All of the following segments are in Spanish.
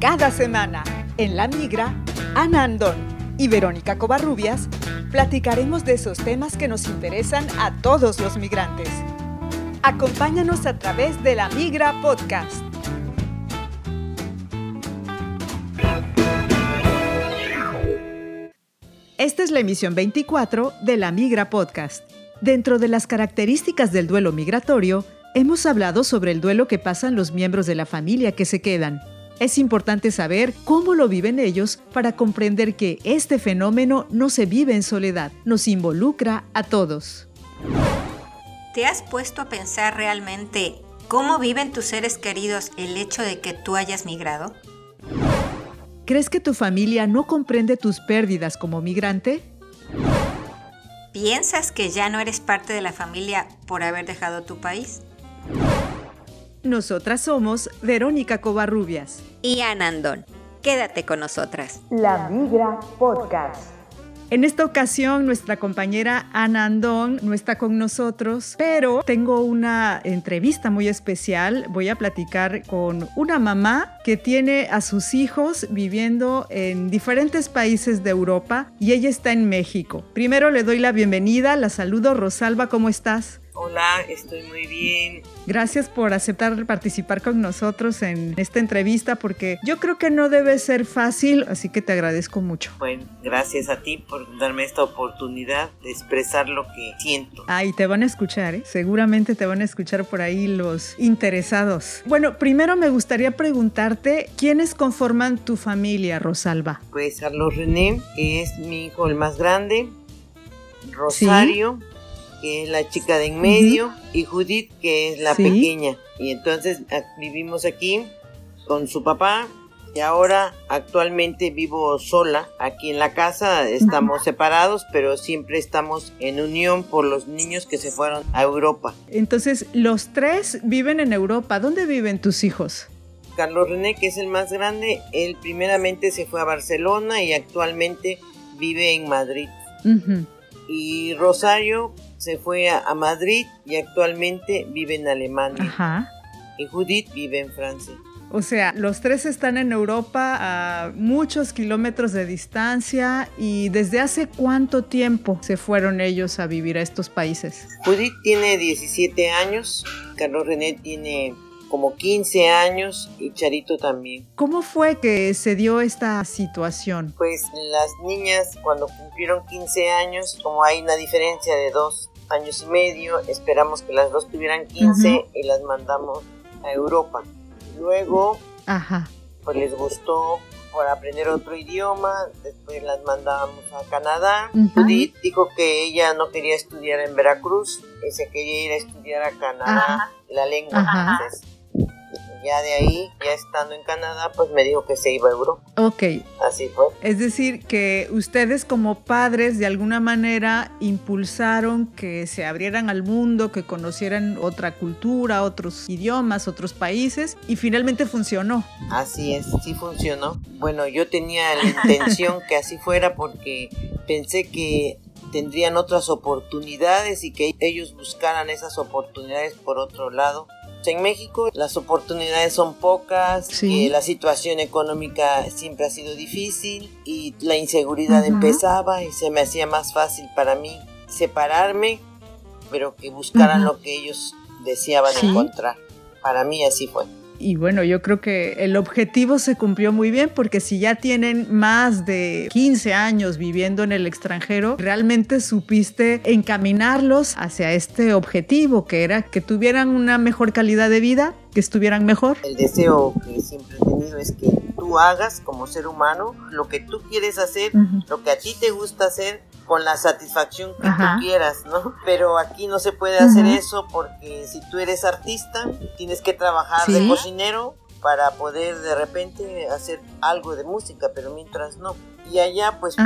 Cada semana, en La Migra, Ana Andón y Verónica Covarrubias platicaremos de esos temas que nos interesan a todos los migrantes. Acompáñanos a través de La Migra Podcast. Esta es la emisión 24 de La Migra Podcast. Dentro de las características del duelo migratorio, hemos hablado sobre el duelo que pasan los miembros de la familia que se quedan. Es importante saber cómo lo viven ellos para comprender que este fenómeno no se vive en soledad, nos involucra a todos. ¿Te has puesto a pensar realmente cómo viven tus seres queridos el hecho de que tú hayas migrado? ¿Crees que tu familia no comprende tus pérdidas como migrante? ¿Piensas que ya no eres parte de la familia por haber dejado tu país? Nosotras somos Verónica Covarrubias y Anandón. Quédate con nosotras. La Migra Podcast. En esta ocasión, nuestra compañera Ana Andón no está con nosotros, pero tengo una entrevista muy especial. Voy a platicar con una mamá que tiene a sus hijos viviendo en diferentes países de Europa y ella está en México. Primero le doy la bienvenida, la saludo. Rosalba, ¿cómo estás? Hola, estoy muy bien. Gracias por aceptar participar con nosotros en esta entrevista porque yo creo que no debe ser fácil, así que te agradezco mucho. Bueno, gracias a ti por darme esta oportunidad de expresar lo que siento. Ah, y te van a escuchar, ¿eh? Seguramente te van a escuchar por ahí los interesados. Bueno, primero me gustaría preguntarte, ¿quiénes conforman tu familia, Rosalba? Pues Carlos René, que es mi hijo el más grande, Rosario, que es la chica de en medio, y Judith, que es la pequeña. Y entonces vivimos aquí con su papá. Y ahora actualmente vivo sola aquí en la casa, estamos separados, pero siempre estamos en unión por los niños que se fueron a Europa. Entonces, los tres viven en Europa. ¿Dónde viven tus hijos? Carlos René, que es el más grande, él primeramente se fue a Barcelona y actualmente vive en Madrid. Y Rosario, se fue a, Madrid y actualmente vive en Alemania. Ajá. Y Judith vive en Francia. O sea, los tres están en Europa a muchos kilómetros de distancia y desde hace cuánto tiempo se fueron ellos a vivir a estos países. Judith tiene 17 años, Carlos René tiene como 15 años y Charito también. ¿Cómo fue que se dio esta situación? Pues las niñas cuando cumplieron 15 años, como hay una diferencia de dos años y medio, esperamos que las dos tuvieran 15 y las mandamos a Europa. Luego, pues les gustó por aprender otro idioma, después las mandamos a Canadá. Judith dijo que ella no quería estudiar en Veracruz, y se quería ir a estudiar a Canadá la lengua ya de ahí, ya estando en Canadá, pues me dijo que se iba a Europa. Ok. Así fue. Es decir, que ustedes como padres de alguna manera impulsaron que se abrieran al mundo, que conocieran otra cultura, otros idiomas, otros países, y finalmente funcionó. Así es, sí funcionó. Bueno, yo tenía la intención que así fuera porque pensé que tendrían otras oportunidades y que ellos buscaran esas oportunidades por otro lado en México las oportunidades son pocas, eh, la situación económica siempre ha sido difícil y la inseguridad empezaba y se me hacía más fácil para mí separarme, pero que buscaran lo que ellos deseaban encontrar. Para mí así fue. Y bueno, yo creo que el objetivo se cumplió muy bien porque si ya tienen más de 15 años viviendo en el extranjero, realmente supiste encaminarlos hacia este objetivo que era que tuvieran una mejor calidad de vida, que estuvieran mejor. El deseo que siempre he tenido es que tú hagas como ser humano lo que tú quieres hacer, lo que a ti te gusta hacer con la satisfacción que tú quieras, ¿no? Pero aquí no se puede hacer eso porque si tú eres artista, tienes que trabajar de cocinero para poder de repente hacer algo de música, pero mientras no. Y allá pues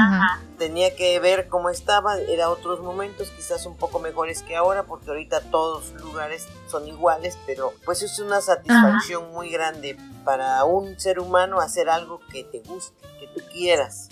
tenía que ver cómo estaba, era otros momentos quizás un poco mejores que ahora, porque ahorita todos los lugares son iguales, pero pues es una satisfacción muy grande para un ser humano hacer algo que te guste, que tú quieras.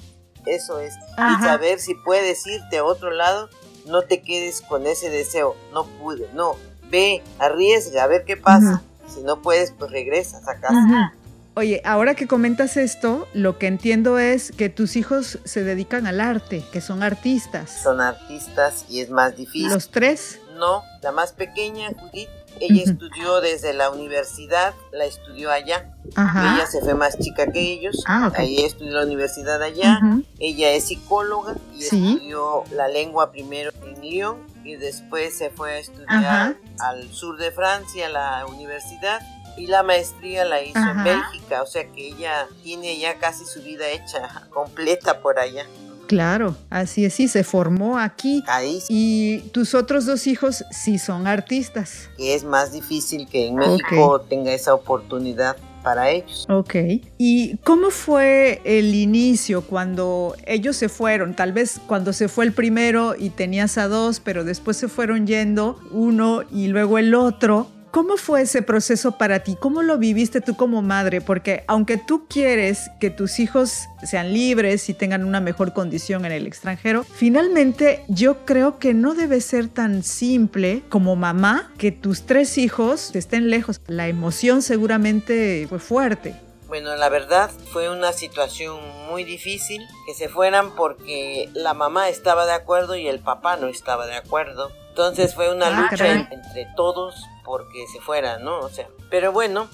Eso es. Y saber si puedes irte a otro lado, no te quedes con ese deseo. No pude, no. Ve, arriesga, a ver qué pasa. Si no puedes, pues regresas a casa. Oye, ahora que comentas esto, lo que entiendo es que tus hijos se dedican al arte, que son artistas. Son artistas y es más difícil. ¿Los tres? No, la más pequeña, Judith, ella estudió desde la universidad, la estudió allá. Ella se fue más chica que ellos. Ah, Ella estudió la universidad allá. Ella es psicóloga y estudió la lengua primero en Lyon y después se fue a estudiar al sur de Francia, la universidad. Y la maestría la hizo en Bélgica, o sea que ella tiene ya casi su vida hecha completa por allá. Claro, así es, sí, se formó aquí. Ahí. Y tus otros dos hijos sí son artistas. Y es más difícil que en México tenga esa oportunidad para ellos. Ok. ¿Y cómo fue el inicio cuando ellos se fueron? Tal vez cuando se fue el primero y tenías a dos, pero después se fueron yendo uno y luego el otro. ¿Cómo fue ese proceso para ti? ¿Cómo lo viviste tú como madre? Porque aunque tú quieres que tus hijos sean libres y tengan una mejor condición en el extranjero, finalmente yo creo que no debe ser tan simple como mamá que tus tres hijos estén lejos. La emoción seguramente fue fuerte. Bueno, la verdad fue una situación muy difícil que se fueran porque la mamá estaba de acuerdo y el papá no estaba de acuerdo. Entonces fue una ah, lucha entre todos porque se fuera, ¿no? O sea, pero bueno,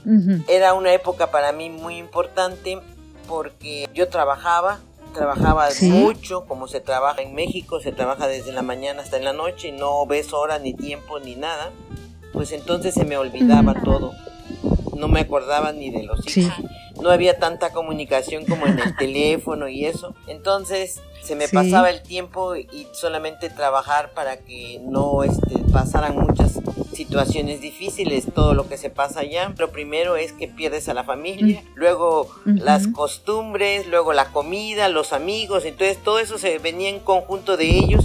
era una época para mí muy importante porque yo trabajaba, trabajaba mucho, como se trabaja en México, se trabaja desde la mañana hasta en la noche, no ves hora ni tiempo ni nada, pues entonces se me olvidaba todo, no me acordaba ni de los hijos. No había tanta comunicación como en el teléfono y eso. Entonces se me pasaba el tiempo y solamente trabajar para que no este, pasaran muchas situaciones difíciles, todo lo que se pasa allá. Lo primero es que pierdes a la familia, luego las costumbres, luego la comida, los amigos, entonces todo eso se venía en conjunto de ellos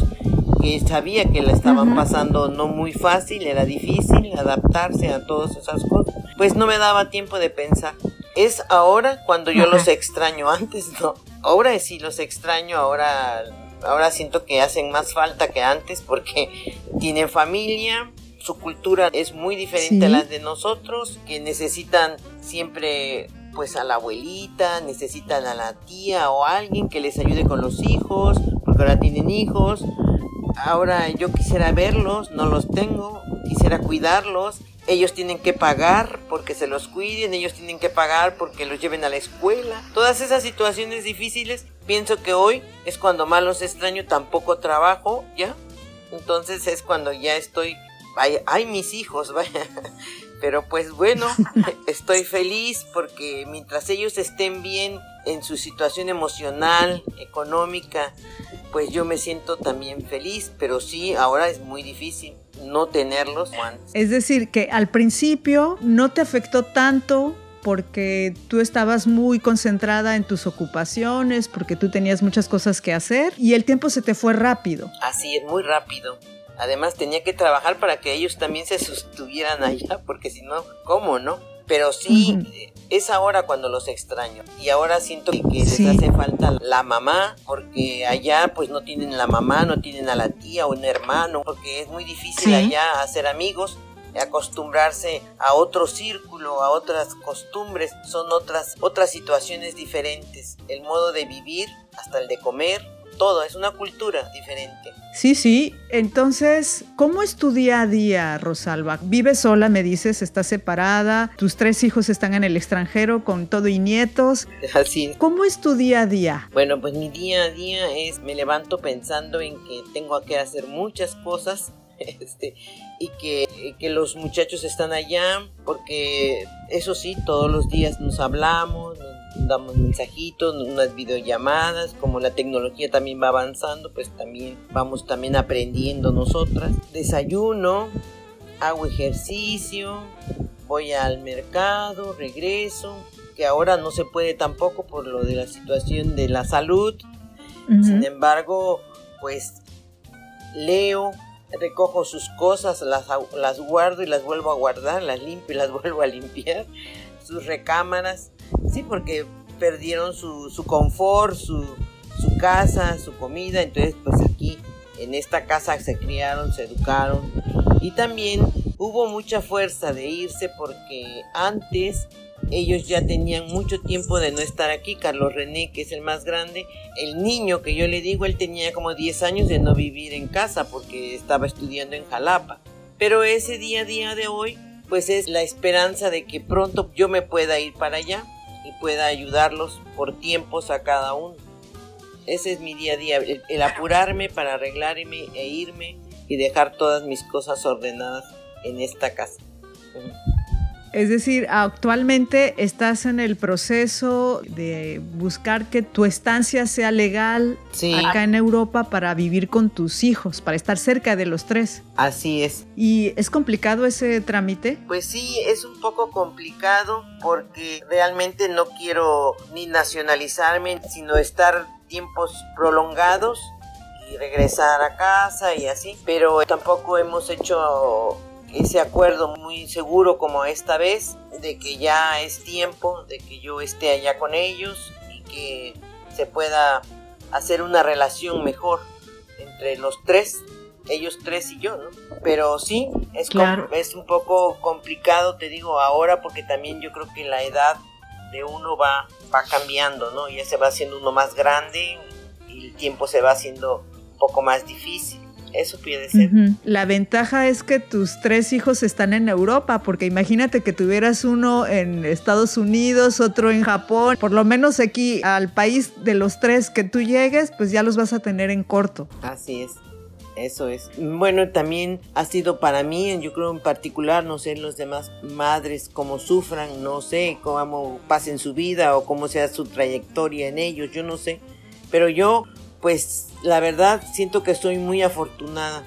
que sabía que la estaban pasando no muy fácil, era difícil adaptarse a todas esas cosas, pues no me daba tiempo de pensar. Es ahora cuando yo los extraño, antes no. Ahora sí los extraño, ahora ahora siento que hacen más falta que antes porque tienen familia, su cultura es muy diferente a las de nosotros, que necesitan siempre pues a la abuelita, necesitan a la tía o a alguien que les ayude con los hijos, porque ahora tienen hijos. Ahora yo quisiera verlos, no los tengo, quisiera cuidarlos. Ellos tienen que pagar porque se los cuiden, ellos tienen que pagar porque los lleven a la escuela. Todas esas situaciones difíciles, pienso que hoy es cuando más los extraño, tampoco trabajo, ¿ya? Entonces es cuando ya estoy vaya, ay mis hijos, vaya. Pero pues bueno, estoy feliz porque mientras ellos estén bien en su situación emocional, económica, pues yo me siento también feliz, pero sí, ahora es muy difícil no tenerlos. Es decir, que al principio no te afectó tanto porque tú estabas muy concentrada en tus ocupaciones, porque tú tenías muchas cosas que hacer y el tiempo se te fue rápido. Así es, muy rápido. Además tenía que trabajar para que ellos también se sostuvieran allá, porque si no, ¿cómo no? Pero sí, es ahora cuando los extraño. Y ahora siento que, les hace falta la mamá, porque allá pues no tienen la mamá, no tienen a la tía o un hermano, porque es muy difícil allá hacer amigos acostumbrarse a otro círculo, a otras costumbres, son otras otras situaciones diferentes. El modo de vivir, hasta el de comer, todo, es una cultura diferente. Sí, sí. Entonces, ¿cómo es tu día a día, Rosalba? ¿Vives sola, me dices? ¿Estás separada? ¿Tus tres hijos están en el extranjero con todo y nietos? Así ¿Cómo es tu día a día? Bueno, pues mi día a día es, me levanto pensando en que tengo que hacer muchas cosas este, y que, que, los muchachos están allá, porque eso sí, todos los días nos hablamos, damos mensajitos, unas videollamadas, como la tecnología también va avanzando, pues también vamos también aprendiendo nosotras. Desayuno, hago ejercicio, voy al mercado, regreso, que ahora no se puede tampoco por lo de la situación de la salud. Sin embargo, pues leo, recojo sus cosas, las, las guardo y las vuelvo a guardar, las limpio y las vuelvo a limpiar, sus recámaras Sí, porque perdieron su, su confort, su, su casa, su comida, entonces pues aquí en esta casa se criaron, se educaron y también hubo mucha fuerza de irse porque antes ellos ya tenían mucho tiempo de no estar aquí. Carlos René, que es el más grande, el niño que yo le digo, él tenía como 10 años de no vivir en casa porque estaba estudiando en Jalapa. Pero ese día a día de hoy, pues es la esperanza de que pronto yo me pueda ir para allá y pueda ayudarlos por tiempos a cada uno. Ese es mi día a día, el, apurarme para arreglarme e irme y dejar todas mis cosas ordenadas en esta casa. Es decir, actualmente estás en el proceso de buscar que tu estancia sea legal acá en Europa para vivir con tus hijos, para estar cerca de los tres. Así es. ¿Y es complicado ese trámite? Pues sí, es un poco complicado porque realmente no quiero ni nacionalizarme, sino estar tiempos prolongados y regresar a casa y así. Pero tampoco hemos hecho ese acuerdo muy seguro como esta vez, de que ya es tiempo de que yo esté allá con ellos y que se pueda hacer una relación mejor entre los tres, ellos tres y yo, ¿no? Pero sí, es, es un poco complicado, te digo, ahora porque también yo creo que la edad de uno va, va cambiando, ¿no? Ya se va haciendo uno más grande y el tiempo se va haciendo un poco más difícil. Eso puede ser. La ventaja es que tus tres hijos están en Europa, porque imagínate que tuvieras uno en Estados Unidos, otro en Japón, por lo menos aquí al país de los tres que tú llegues, pues ya los vas a tener en corto. Así es. Eso es. Bueno, también ha sido para mí, yo creo en particular, no sé, los demás madres cómo sufran, no sé cómo pasen su vida o cómo sea su trayectoria en ellos, yo no sé. Pero yo pues la verdad siento que estoy muy afortunada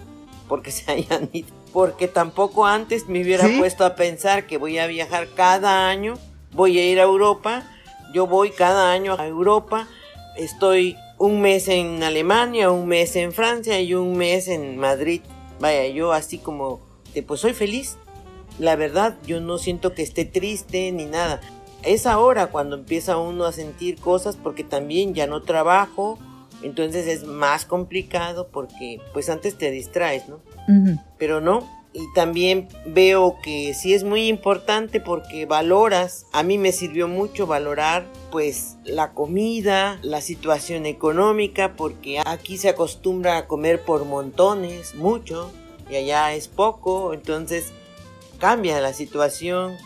porque se hayan ido. Porque tampoco antes me hubiera puesto a pensar que voy a viajar cada año, voy a ir a Europa, yo voy cada año a Europa, estoy un mes en Alemania, un mes en Francia y un mes en Madrid. Vaya, yo así como, pues soy feliz. La verdad, yo no siento que esté triste ni nada. Es ahora cuando empieza uno a sentir cosas porque también ya no trabajo, entonces es más complicado porque pues antes te distraes, ¿no? Pero no. Y también veo que sí es muy importante porque valoras, a mí me sirvió mucho valorar pues la comida, la situación económica, porque aquí se acostumbra a comer por montones, mucho, y allá es poco, entonces cambia la situación,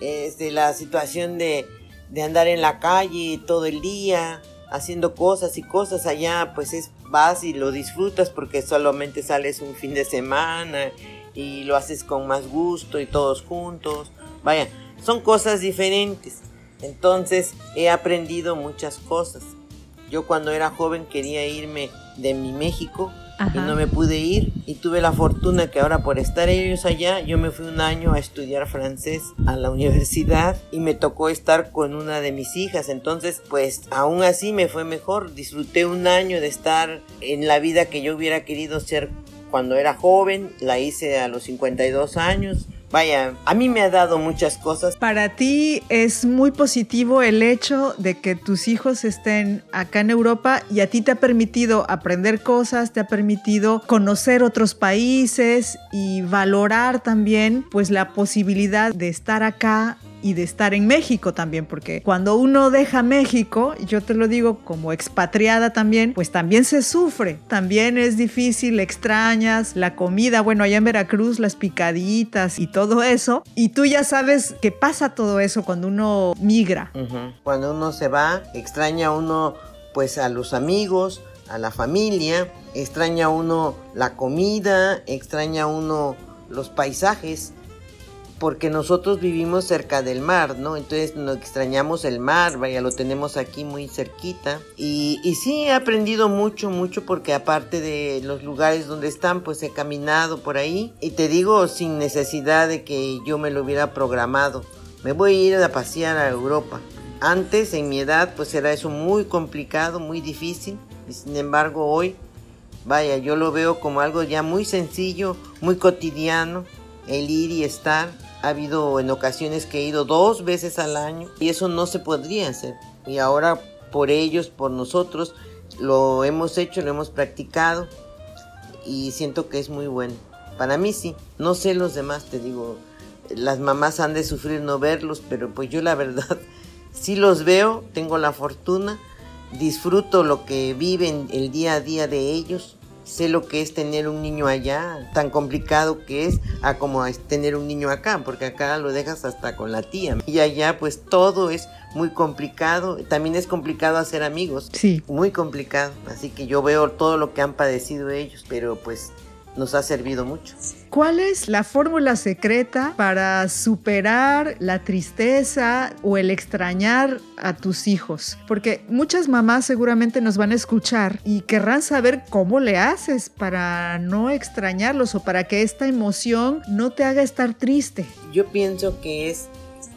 es de la situación de, de andar en la calle todo el día, haciendo cosas y cosas allá, pues es vas y lo disfrutas porque solamente sales un fin de semana y lo haces con más gusto y todos juntos. Vaya, son cosas diferentes. Entonces he aprendido muchas cosas. Yo cuando era joven quería irme de mi México y no me pude ir y tuve la fortuna que ahora por estar ellos allá yo me fui un año a estudiar francés a la universidad y me tocó estar con una de mis hijas. Entonces pues aún así me fue mejor. Disfruté un año de estar en la vida que yo hubiera querido ser cuando era joven la hice a los 52 años Vaya, a mí me ha dado muchas cosas. Para ti es muy positivo el hecho de que tus hijos estén acá en Europa y a ti te ha permitido aprender cosas, te ha permitido conocer otros países y valorar también pues la posibilidad de estar acá y de estar en México también, porque cuando uno deja México, yo te lo digo como expatriada también, pues también se sufre, también es difícil, extrañas la comida, bueno, allá en Veracruz las picaditas y todo eso, y tú ya sabes que pasa todo eso cuando uno migra. Cuando uno se va, extraña uno pues a los amigos, a la familia, extraña uno la comida, extraña uno los paisajes porque nosotros vivimos cerca del mar, ¿no? Entonces nos extrañamos el mar, vaya, lo tenemos aquí muy cerquita. Y, y sí he aprendido mucho, mucho, porque aparte de los lugares donde están, pues he caminado por ahí. Y te digo, sin necesidad de que yo me lo hubiera programado. Me voy a ir a pasear a Europa. Antes, en mi edad, pues era eso muy complicado, muy difícil. Y sin embargo, hoy, vaya, yo lo veo como algo ya muy sencillo, muy cotidiano, el ir y estar ha habido en ocasiones que he ido dos veces al año y eso no se podría hacer. Y ahora por ellos, por nosotros, lo hemos hecho, lo hemos practicado y siento que es muy bueno. Para mí sí, no sé los demás, te digo, las mamás han de sufrir no verlos, pero pues yo la verdad sí los veo, tengo la fortuna, disfruto lo que viven el día a día de ellos, sé lo que es tener un niño allá, tan complicado que es a como es tener un niño acá, porque acá lo dejas hasta con la tía. Y allá pues todo es muy complicado, también es complicado hacer amigos. Sí. Muy complicado, así que yo veo todo lo que han padecido ellos, pero pues nos ha servido mucho. ¿Cuál es la fórmula secreta para superar la tristeza o el extrañar a tus hijos? Porque muchas mamás seguramente nos van a escuchar y querrán saber cómo le haces para no extrañarlos o para que esta emoción no te haga estar triste. Yo pienso que es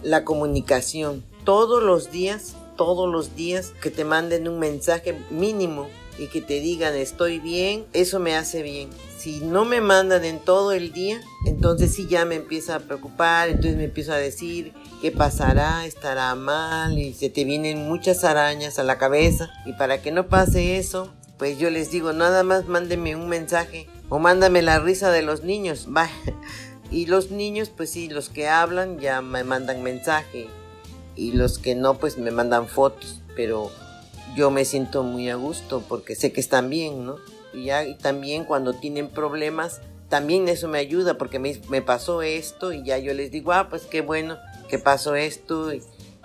la comunicación. Todos los días, todos los días que te manden un mensaje mínimo y que te digan estoy bien, eso me hace bien si no me mandan en todo el día, entonces sí ya me empieza a preocupar, entonces me empiezo a decir qué pasará, estará mal y se te vienen muchas arañas a la cabeza y para que no pase eso, pues yo les digo, nada más mándeme un mensaje o mándame la risa de los niños. Y los niños, pues sí, los que hablan ya me mandan mensaje y los que no, pues me mandan fotos, pero yo me siento muy a gusto porque sé que están bien, ¿no? Y, ya, también cuando tienen problemas, también eso me ayuda porque me, me, pasó esto y ya yo les digo, ah, pues qué bueno que pasó esto, y,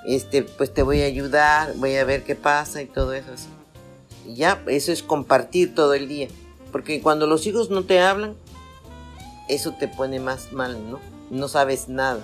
este, pues te voy a ayudar, voy a ver qué pasa y todo eso. Y ya, eso es compartir todo el día, porque cuando los hijos no te hablan, eso te pone más mal, ¿no? No sabes nada.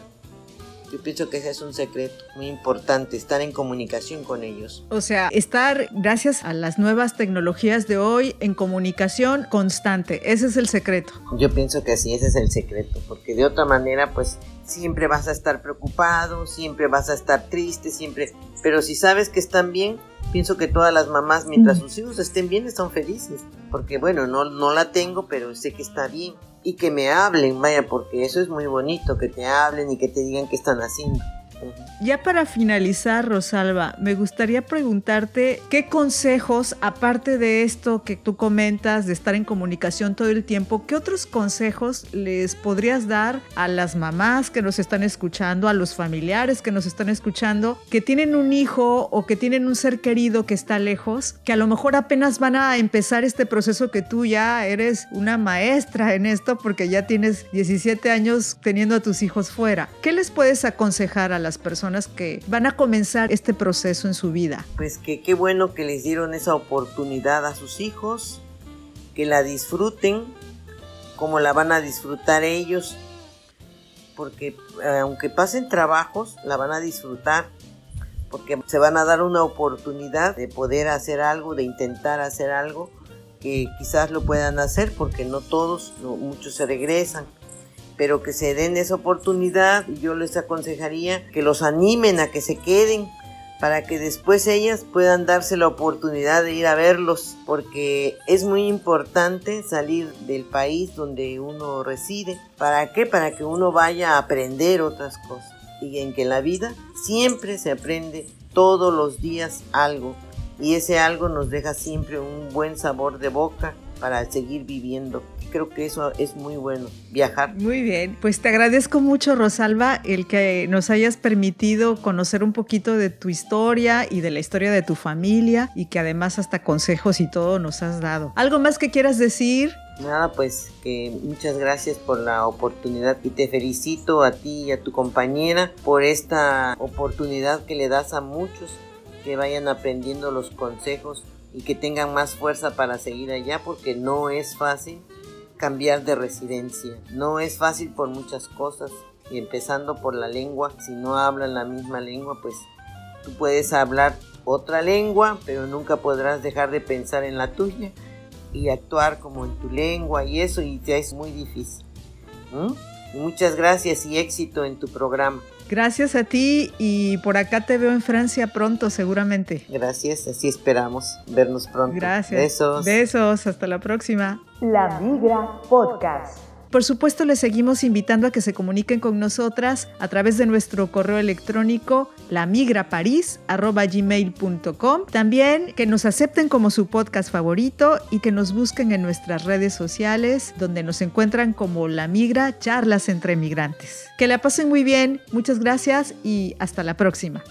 Yo pienso que ese es un secreto muy importante, estar en comunicación con ellos. O sea, estar, gracias a las nuevas tecnologías de hoy, en comunicación constante. Ese es el secreto. Yo pienso que sí, ese es el secreto, porque de otra manera, pues siempre vas a estar preocupado, siempre vas a estar triste, siempre... Pero si sabes que están bien, pienso que todas las mamás, mientras sus hijos estén bien, están felices. Porque bueno, no, no la tengo, pero sé que está bien y que me hablen, vaya, porque eso es muy bonito, que te hablen y que te digan qué están haciendo. Ya para finalizar, Rosalba, me gustaría preguntarte qué consejos, aparte de esto que tú comentas, de estar en comunicación todo el tiempo, qué otros consejos les podrías dar a las mamás que nos están escuchando, a los familiares que nos están escuchando, que tienen un hijo o que tienen un ser querido que está lejos, que a lo mejor apenas van a empezar este proceso que tú ya eres una maestra en esto porque ya tienes 17 años teniendo a tus hijos fuera? ¿Qué les puedes aconsejar a las personas que van a comenzar este proceso en su vida? Pues que qué bueno que les dieron esa oportunidad a sus hijos, que la disfruten como la van a disfrutar ellos, porque eh, aunque pasen trabajos, la van a disfrutar, porque se van a dar una oportunidad de poder hacer algo, de intentar hacer algo que quizás lo puedan hacer, porque no todos, muchos se regresan pero que se den esa oportunidad. Yo les aconsejaría que los animen a que se queden para que después ellas puedan darse la oportunidad de ir a verlos, porque es muy importante salir del país donde uno reside. ¿Para qué? Para que uno vaya a aprender otras cosas. Y en que la vida siempre se aprende todos los días algo. Y ese algo nos deja siempre un buen sabor de boca para seguir viviendo creo que eso es muy bueno, viajar. Muy bien, pues te agradezco mucho Rosalba el que nos hayas permitido conocer un poquito de tu historia y de la historia de tu familia y que además hasta consejos y todo nos has dado. ¿Algo más que quieras decir? Nada, pues que muchas gracias por la oportunidad y te felicito a ti y a tu compañera por esta oportunidad que le das a muchos que vayan aprendiendo los consejos y que tengan más fuerza para seguir allá porque no es fácil cambiar de residencia. No es fácil por muchas cosas y empezando por la lengua. Si no hablan la misma lengua, pues tú puedes hablar otra lengua, pero nunca podrás dejar de pensar en la tuya y actuar como en tu lengua y eso y ya es muy difícil. muchas gracias y éxito en tu programa. Gracias a ti y por acá te veo en Francia pronto seguramente. Gracias, así esperamos vernos pronto. Gracias. Besos. Besos, hasta la próxima. La Migra Podcast. Por supuesto, les seguimos invitando a que se comuniquen con nosotras a través de nuestro correo electrónico lamigraparis.gmail.com. También que nos acepten como su podcast favorito y que nos busquen en nuestras redes sociales donde nos encuentran como La Migra Charlas entre Migrantes. Que la pasen muy bien, muchas gracias y hasta la próxima.